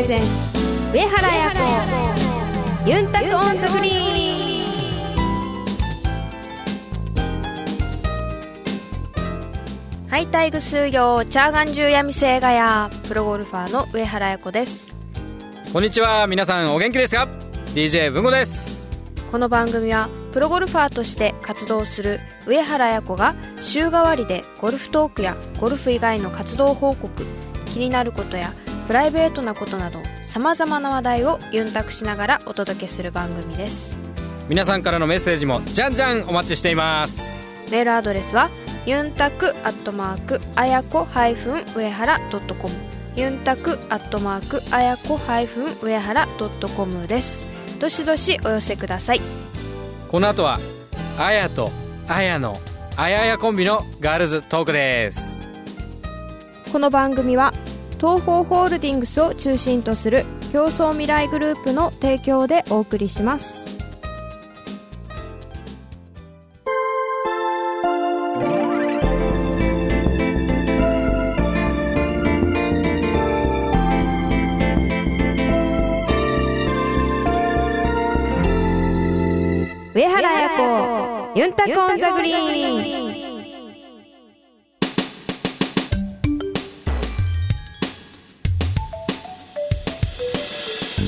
レゼンツ上原彩子ユンタクオンザフリーはいタイグ数用チャーガンジュ闇性ガヤプロゴルファーの上原彩子です。こんにちは。皆さんお元気ですか？DJ 文吾です。この番組はプロゴルファーとして活動する上原彩子が週替わりでゴルフトークやゴルフ以外の活動報告気になることやプライベートなことなどさまざまな話題をユンタクしながらお届けする番組です。皆さんからのメッセージもじゃんじゃんお待ちしています。メールアドレスはユンタクアットマークあやこ上原ドットコム。ユンタクアットマークあやこ上原ドットコムです。どしどしお寄せください。この後はあやとあやのあややコンビのガールズトークです。この番組は東方ホールディングスを中心とする競争未来グループの提供でお送りします。上原彩子ユンタコンザグリーン。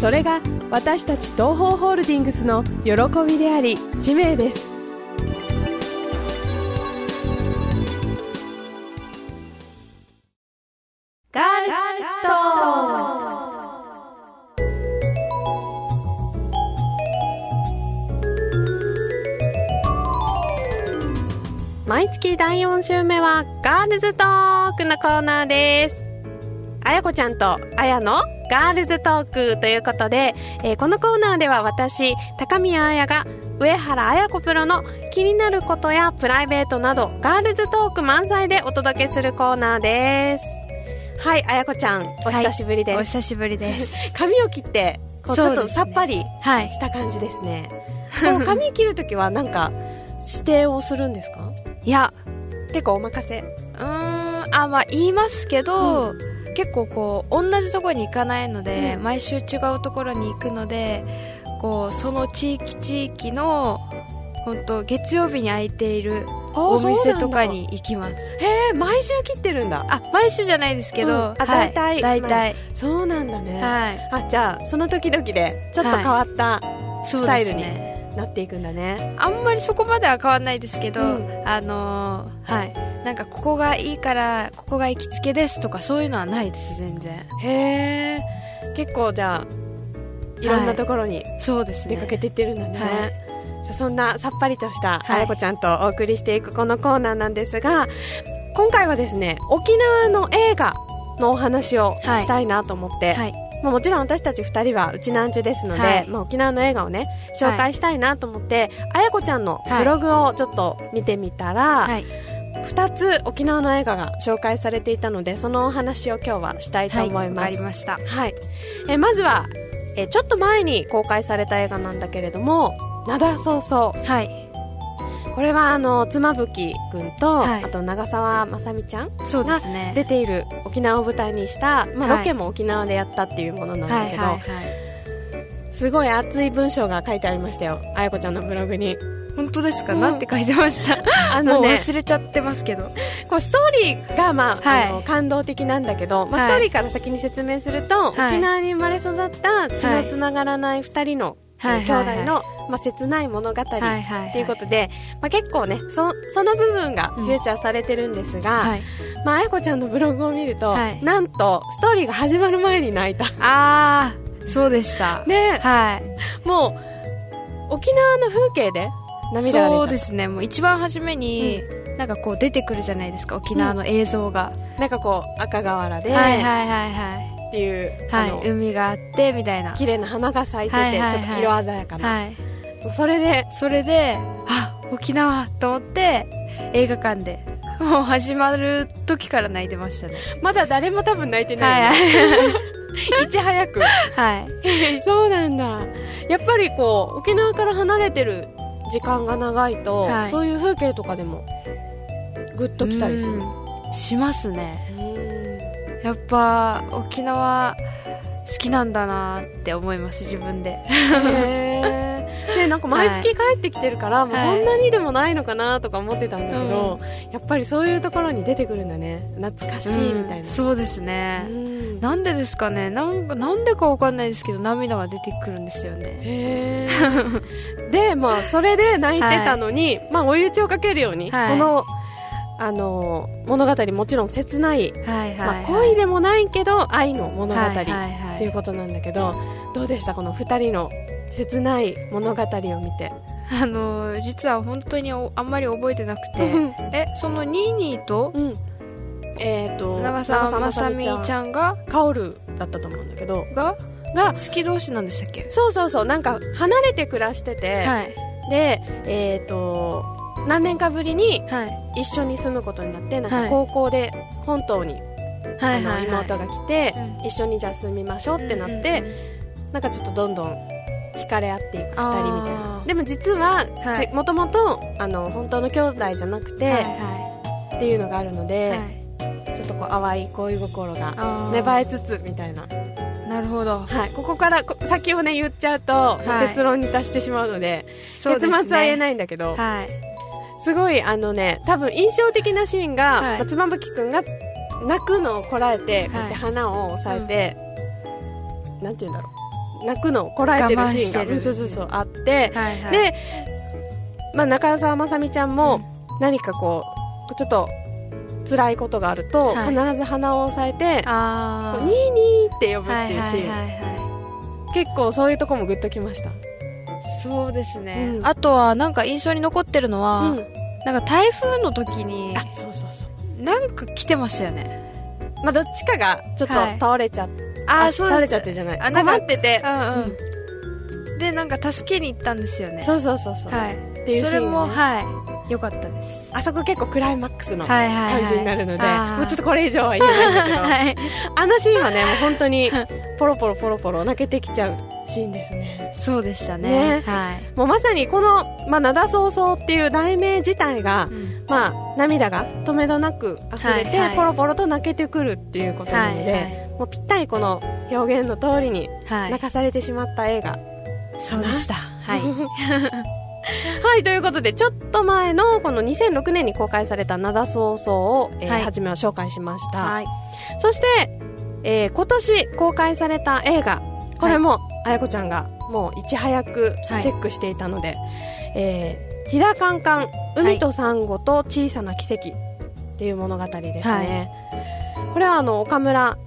それが私たち東方ホールディングスの喜びであり使命です。ガールスト毎月第4週目はガールズトークのコーナーです。あやこちゃんとあやのガールズトークということで、えーこのコーナーでは私高宮彩が上原彩子プロの気になることやプライベートなどガールズトーク満載でお届けするコーナーです。はい彩子ちゃんお久しぶりです、お久しぶりです。髪を切ってこうちょっとさっぱりはい。した感じですね。こう髪切るときはなんか指定をするんですか？いや、結構お任せ。うーん、あ、まあ言いますけど、結構こう、同じところに行かないので、うん毎週違うところに行くので、こう、その地域地域の、本当月曜日に空いているお店とかに行きます。へえ毎週切ってるんだあ、毎週じゃないですけど、うんあはい大体大体。そうなんだね、はい。あじゃあその時々でちょっと変わった、スタイルにね。なっていくんだねあんまりそこまでは変わんないですけど、うんあのーはい。なんかここがいいから、ここが行きつけですとかそういうのはないです、全然。へえ結構じゃあいろんなところにそうですね。出かけていってるんだね、はいそんなさっぱりとしたはいあやこちゃんとお送りしていくこのコーナーなんですが今回はですね沖縄の映画のお話をはいしたいなと思って、はい。まあ、もちろん私たち2人はうちなんちゅですので、はい。まあ、沖縄の映画をね紹介したいなと思って、あやこちゃんのブログをちょっと見てみたら、はい。2つ沖縄の映画が紹介されていたのでそのお話を今日はしたいと思います、りました。はい、えまずはえちょっと前に公開された映画なんだけれども「灘そうそうはい。」これはあの妻夫木君と、はいあと長澤まさみちゃんそうですね。出ている沖縄を舞台にした、まあ、はいロケも沖縄でやったっていうものなんだけど、はい。すごい熱い文章が書いてありましたよあやこちゃんのブログに本当ですか、うんなんて書いてました？あのねもう忘れちゃってますけど。こうストーリーが、まあはいあの感動的なんだけど、まあ、はいストーリーから先に説明すると、はい沖縄に生まれ育った血のつながらない2人の、はいえー兄弟の、まあ、切ない物語とはいはいはいいうことで、まあ、結構ねそその部分がフューチャーされてるんですが、はい。まあ、あやこちゃんのブログを見ると、はいなんとストーリーが始まる前に泣いたあー、そうでした。ねはい。もう沖縄の風景で涙そうですね。もう一番初めに、なんかこう出てくるじゃないですか、沖縄の映像が。なんかこう赤瓦で、はいはいはいはい。っていう、はい海があってみたいな。綺麗な花が咲いてて、はいはいはい。ちょっと色鮮やかな、はい。それでそれであ沖縄と思って映画館でもう始まる時から泣いてましたね。まだ誰も多分泣いてない、はい。ね いち早く。はい。そうなんだ。やっぱりこう沖縄から離れてる時間が長いと、はいそういう風景とかでもグッときたりするうんしますねうんやっぱ沖縄好きなんだなって思います自分で。へー。でなんか毎月帰ってきてるから、もうそんなにでもないのかなとか思ってたんだけど、やっぱりそういうところに出てくるんだね。懐かしいみたいな、うんそうですね、うん。なんでですかね。なんかなんでかわかんないですけど涙が出てくるんですよね。へー。でまあそれで泣いてたのに、まあ追い打ちをかけるように、はい。このあの物語もちろん切ない、はいはい、まあ、恋でもないけど愛の物語。はいはいうことなんだけど、どうでした？この2人の切ない物語を見て。あの実は本当におあんまり覚えてなくて。えそのニーニーとうん。えっ、と長澤まさみちゃん。がカオルだったと思うんだけど。がが好き同士なんでしたっけ？そうそうそう。なんか離れて暮らしてて、はい。でえっ、と何年かぶりにはい。一緒に住むことになってなんはい。か高校で本島に、あのはいはい。妹が来て、うん。一緒にじゃあ住みましょうってなって、なんかちょっとどんどん惹かれ合っていく2人みたいあなー。でも実は、もともとあの本当の兄弟じゃなくて、はいはっていうのがあるのいで、はい。ちょっとこう淡い恋心が芽生えつつみたいな、なるほど。はい、ここからこ先をね言っちゃうと、はい。結論に達してしまうので結末は言えないんだけど、はいすごいあのね多分印象的なシーンが、はい。まあ妻夫木君が泣くのをこらえて、こうやって花を押さえて、なんて言うんだろう。泣くのをこらえてるシーンが我慢してる。うんそうそうそうあって、はいはい。で、まあ、中澤まさみちゃんも何かこうちょっと辛いことがあると、はい。必ず鼻を押さえてニーニーって呼ぶっていうシーン、はいはいはいはい。結構そういうとこもグッときました、そうですね、うん。あとはなんか印象に残ってるのは、うん。なんか台風の時にあそうそうそう。なんか来てましたよね。まあどっちかがちょっとはい。倒れちゃって、あーそうです。倒れちゃってじゃない。あ困ってて、うんうん、でなんか助けに行ったんですよね。そうそうそうそう、はい。っていうシそれもはい。良かったです。あそこ結構クライマックスのはいはいはい。感じになるので、あー。もうちょっとこれ以上は言えないんだけど、はい。あのシーンはねもう本当に ポロポロポロポロ泣けてきちゃうシーンですね。そうでしたね。ね。はい、もうまさにこの「まあ、灘早々」っていう題名自体が、うん。まあ、涙が止めどなく溢れて、はいはい。ポロポロと泣けてくるっていうことなので、はいはい。もうぴったりこの表現の通りにはい。泣かされてしまった映画、そうでした。はい。はい、ということで、ちょっと前のこの2006年に公開された灘早々を、えーはい。初めは紹介しました。はい。そして、えー今年公開された映画、これも、あやこちゃんがもういち早くはいチェックしていたので、えー、ティラカンカン、海とサンゴと小さな奇跡っていう物語ですね。これはあの、岡村、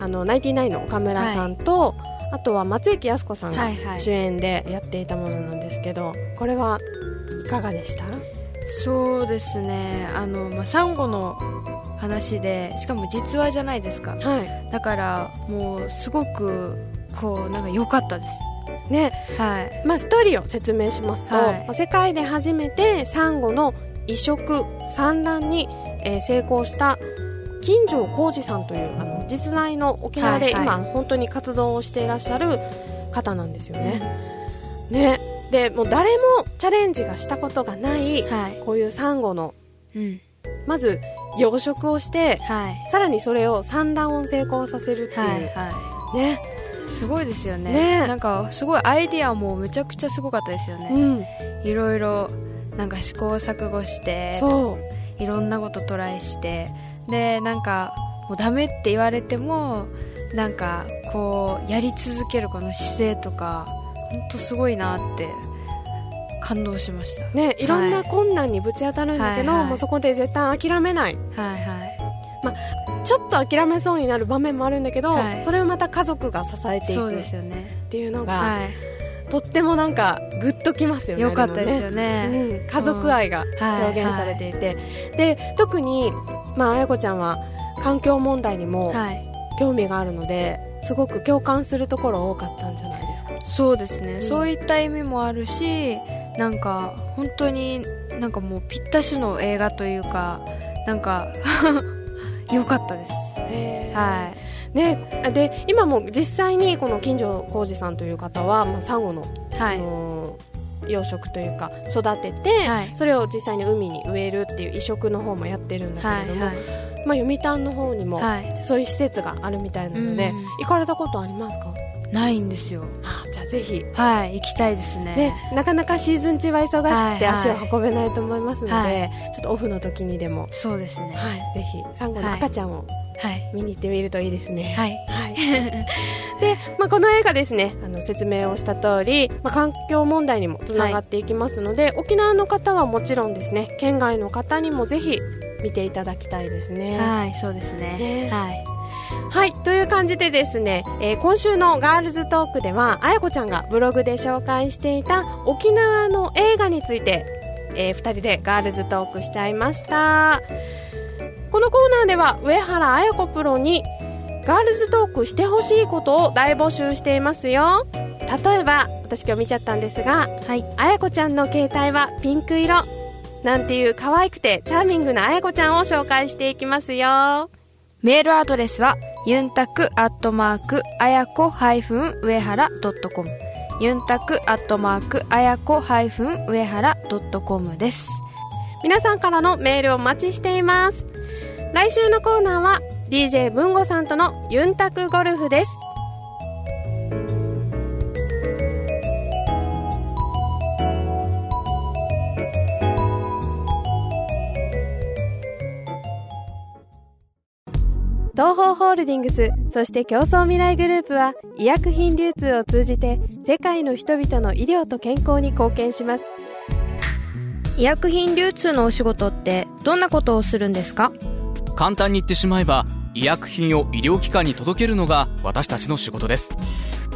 あの、ナインティナインの岡村さんと、あとは松雪泰子さんがはいはい。主演でやっていたものなんですけど、これはいかがでした？そうですね。あの、まあ、サンゴの話でしかも実話じゃないですか。はい。だからもうすごくこうなんか良かったです。ね、はい。まあ、ストーリーを説明しますと、はい。まあ世界で初めてサンゴの移植産卵に、えー成功した金城浩二さんというあの実在の沖縄で今本当に活動をしていらっしゃる方なんですよね。ね。でもう誰もチャレンジがしたことがないはい。こういうサンゴのうん。まず養殖をしてはい。さらにそれを産卵を成功させるっていう、はいはね、いすごいですよね。ね。なんかすごいアイディアもめちゃくちゃすごかったですよね、うん、いろいろなんか試行錯誤していろんなことトライして。でなんかもうダメって言われてもなんかこうやり続けるこの姿勢とか本当すごいなって感動しました。ね、い。ろんな困難にぶち当たるんだけど、はいはいもうそこで絶対諦めない。はいはいちょっと諦めそうになる場面もあるんだけど、はい。それをまた家族が支えていくっですよね。ていうのが、はとってもなんかグッときますよいねよかったですよあね。うん、家族愛がはい表現されていて、で特に、まあ、あやこちゃんは環境問題にもはい。興味があるので、すごく共感するところ多かったんじゃないですか？そうですね、ん。そういった意味もあるしなんか本当になんかもうぴったしの映画というかなんか良かったです。はね、で今も実際にこの金城浩二さんという方は、まあ、サンゴの,、いはい。あの養殖というか育てて、はい。それを実際に海に植えるっていう移植の方もやってるんだはいけれども、はい。まあ、読谷の方にも、はい。そういう施設があるみたいなので、うん。行かれたことありますか？ないんですよ。あじゃあぜひ。はい行きたいですね。ね、なかなかシーズン中は忙しくてはいはい。足を運べないと思いますので、はい。ちょっとオフの時にでも、そうですね。はい、ぜひ。サンゴの赤ちゃんをはい。見に行ってみるといいですね。はい。はい。で、まあ、この映画ですねあの説明をした通り、まあ、環境問題にもつながっていきますので、沖縄の方はもちろんですね県外の方にもぜひ見ていただきたいですね。はいそうですね。ね。はいはいという感じでですね、えー今週のガールズトークではあやこちゃんがブログで紹介していた沖縄の映画について、え2人でガールズトークしちゃいました。このコーナーでは上原綾子プロにガールズトークしてほしいことを大募集していますよ。例えば私今日見ちゃったんですがはい。綾子ちゃんの携帯はピンク色。なんていう可愛くてチャーミングな綾子ちゃんを紹介していきますよメールアドレスはユンタクアットマークあやこハイフン上原ドットコム。ユンタクアットマークあやこハイフン上原ドットコムです。皆さんからのメールをお待ちしています。来週のコーナーは DJ 文吾さんとのユンタクゴルフです。東方ホールディングスそして競争未来グループは医薬品流通を通じて世界の人々の医療と健康に貢献します。医薬品流通のお仕事ってどんなことをするんですか？簡単に言ってしまえば医薬品を医療機関に届けるのが私たちの仕事です。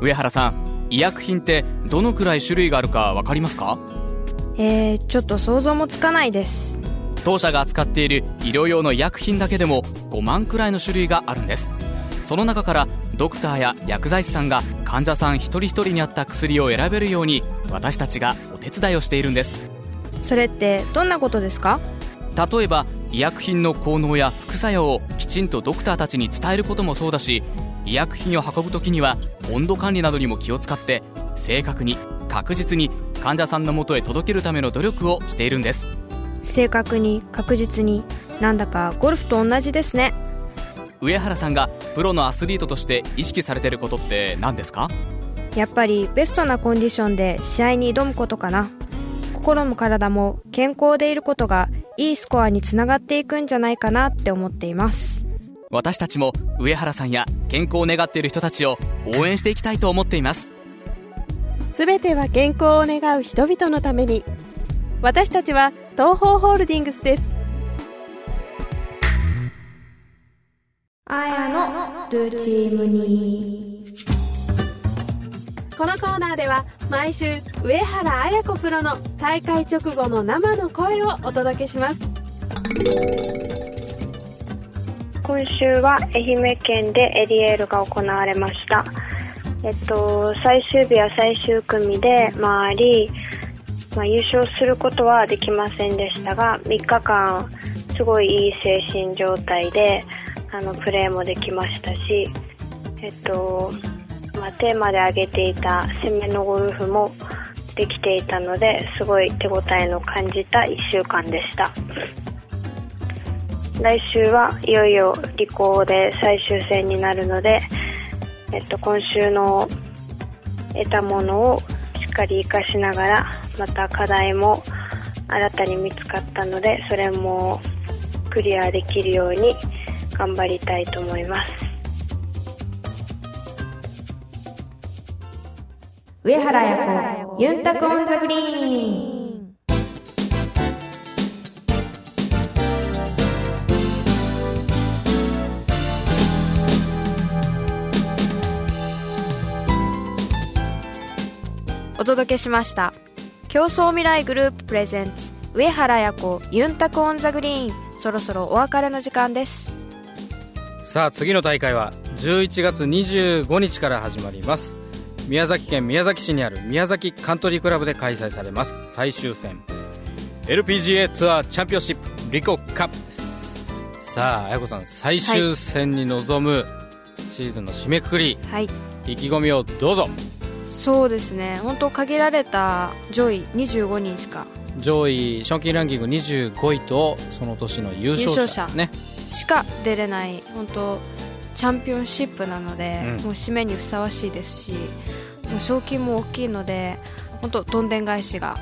上原さん医薬品ってどのくらい種類があるか分かりますか？えー、ちょっと想像もつかないです当社が扱っている医療用の医薬品だけでも5万くらいの種類があるんです。その中からドクターや薬剤師さんが患者さん一人一人に合った薬を選べるように私たちがお手伝いをしているんです。それってどんなことですか？例えば医薬品の効能や副作用をきちんとドクターたちに伝えることもそうだし医薬品を運ぶ時には温度管理などにも気を使って正確に確実に患者さんのもとへ届けるための努力をしているんです正確に確実になんだかゴルフと同じですね。上原さんがプロのアスリートとして意識されてることって何ですか？やっぱりベストなコンディションで試合に挑むことかな。心も体も健康でいることがいいスコアにつながっていくんじゃないかなって思っています。私たちも上原さんや健康を願っている人たちを応援していきたいと思っています。すべては健康を願う人々のために私たちは東方ホールディングスです。あやのルーチームに。このコーナーでは毎週上原綾子プロの大会直後の生の声をお届けします。今週は愛媛県でエリエールが行われました。えっと、最終日は最終組で回り、まあ、優勝することはできませんでしたが、3日間すごいいい精神状態で、あの、プレーもできましたし、えっと、まあ、テーマで挙げていた攻めのゴルフもできていたので、すごい手応えの感じた1週間でした。来週はいよいよ履行で最終戦になるので、えっと、今週の得たものをしっかり活かしながらまた課題も新たに見つかったのでそれもクリアできるように頑張りたいと思います。上原彩子ユンタクオンザグリーン。お届けしました共創未来グループプレゼンツ上原彩子ユンタクオンザグリーン。そろそろお別れの時間です。さあ次の大会は11月25日から始まります。宮崎県宮崎市にある宮崎カントリークラブで開催されます。最終戦。LPGA ツアーチャンピオンシップリコカップです。さあ彩子さん最終戦に臨むシーズンの締めくくり、はい。意気込みをどうぞそうですね。本当限られた上位25人しか。上位賞金ランキング25位とその年の優勝者ね。しか出れない本当チャンピオンシップなので、うん。もう締めにふさわしいですしもう賞金も大きいので本当どんでん返しが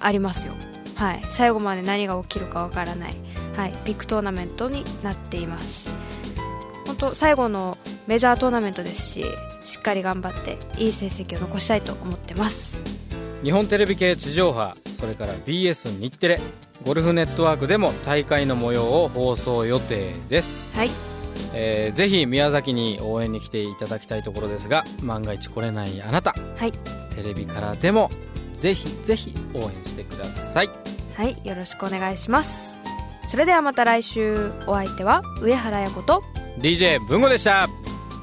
ありますよ。はい。最後まで何が起きるかわからない、はい、ビッグトーナメントになっています。本当最後のメジャートーナメントですししっかり頑張っていい成績を残したいと思ってます。日本テレビ系地上波それから BS 日テレゴルフネットワークでも大会の模様を放送予定です、はい。えーぜひ宮崎に応援に来ていただきたいところですが万が一来れないあなたはい。テレビからでもぜひぜひ応援してください。はい。よろしくお願いします。それではまた来週。お相手は上原彩子と DJ 文吾でした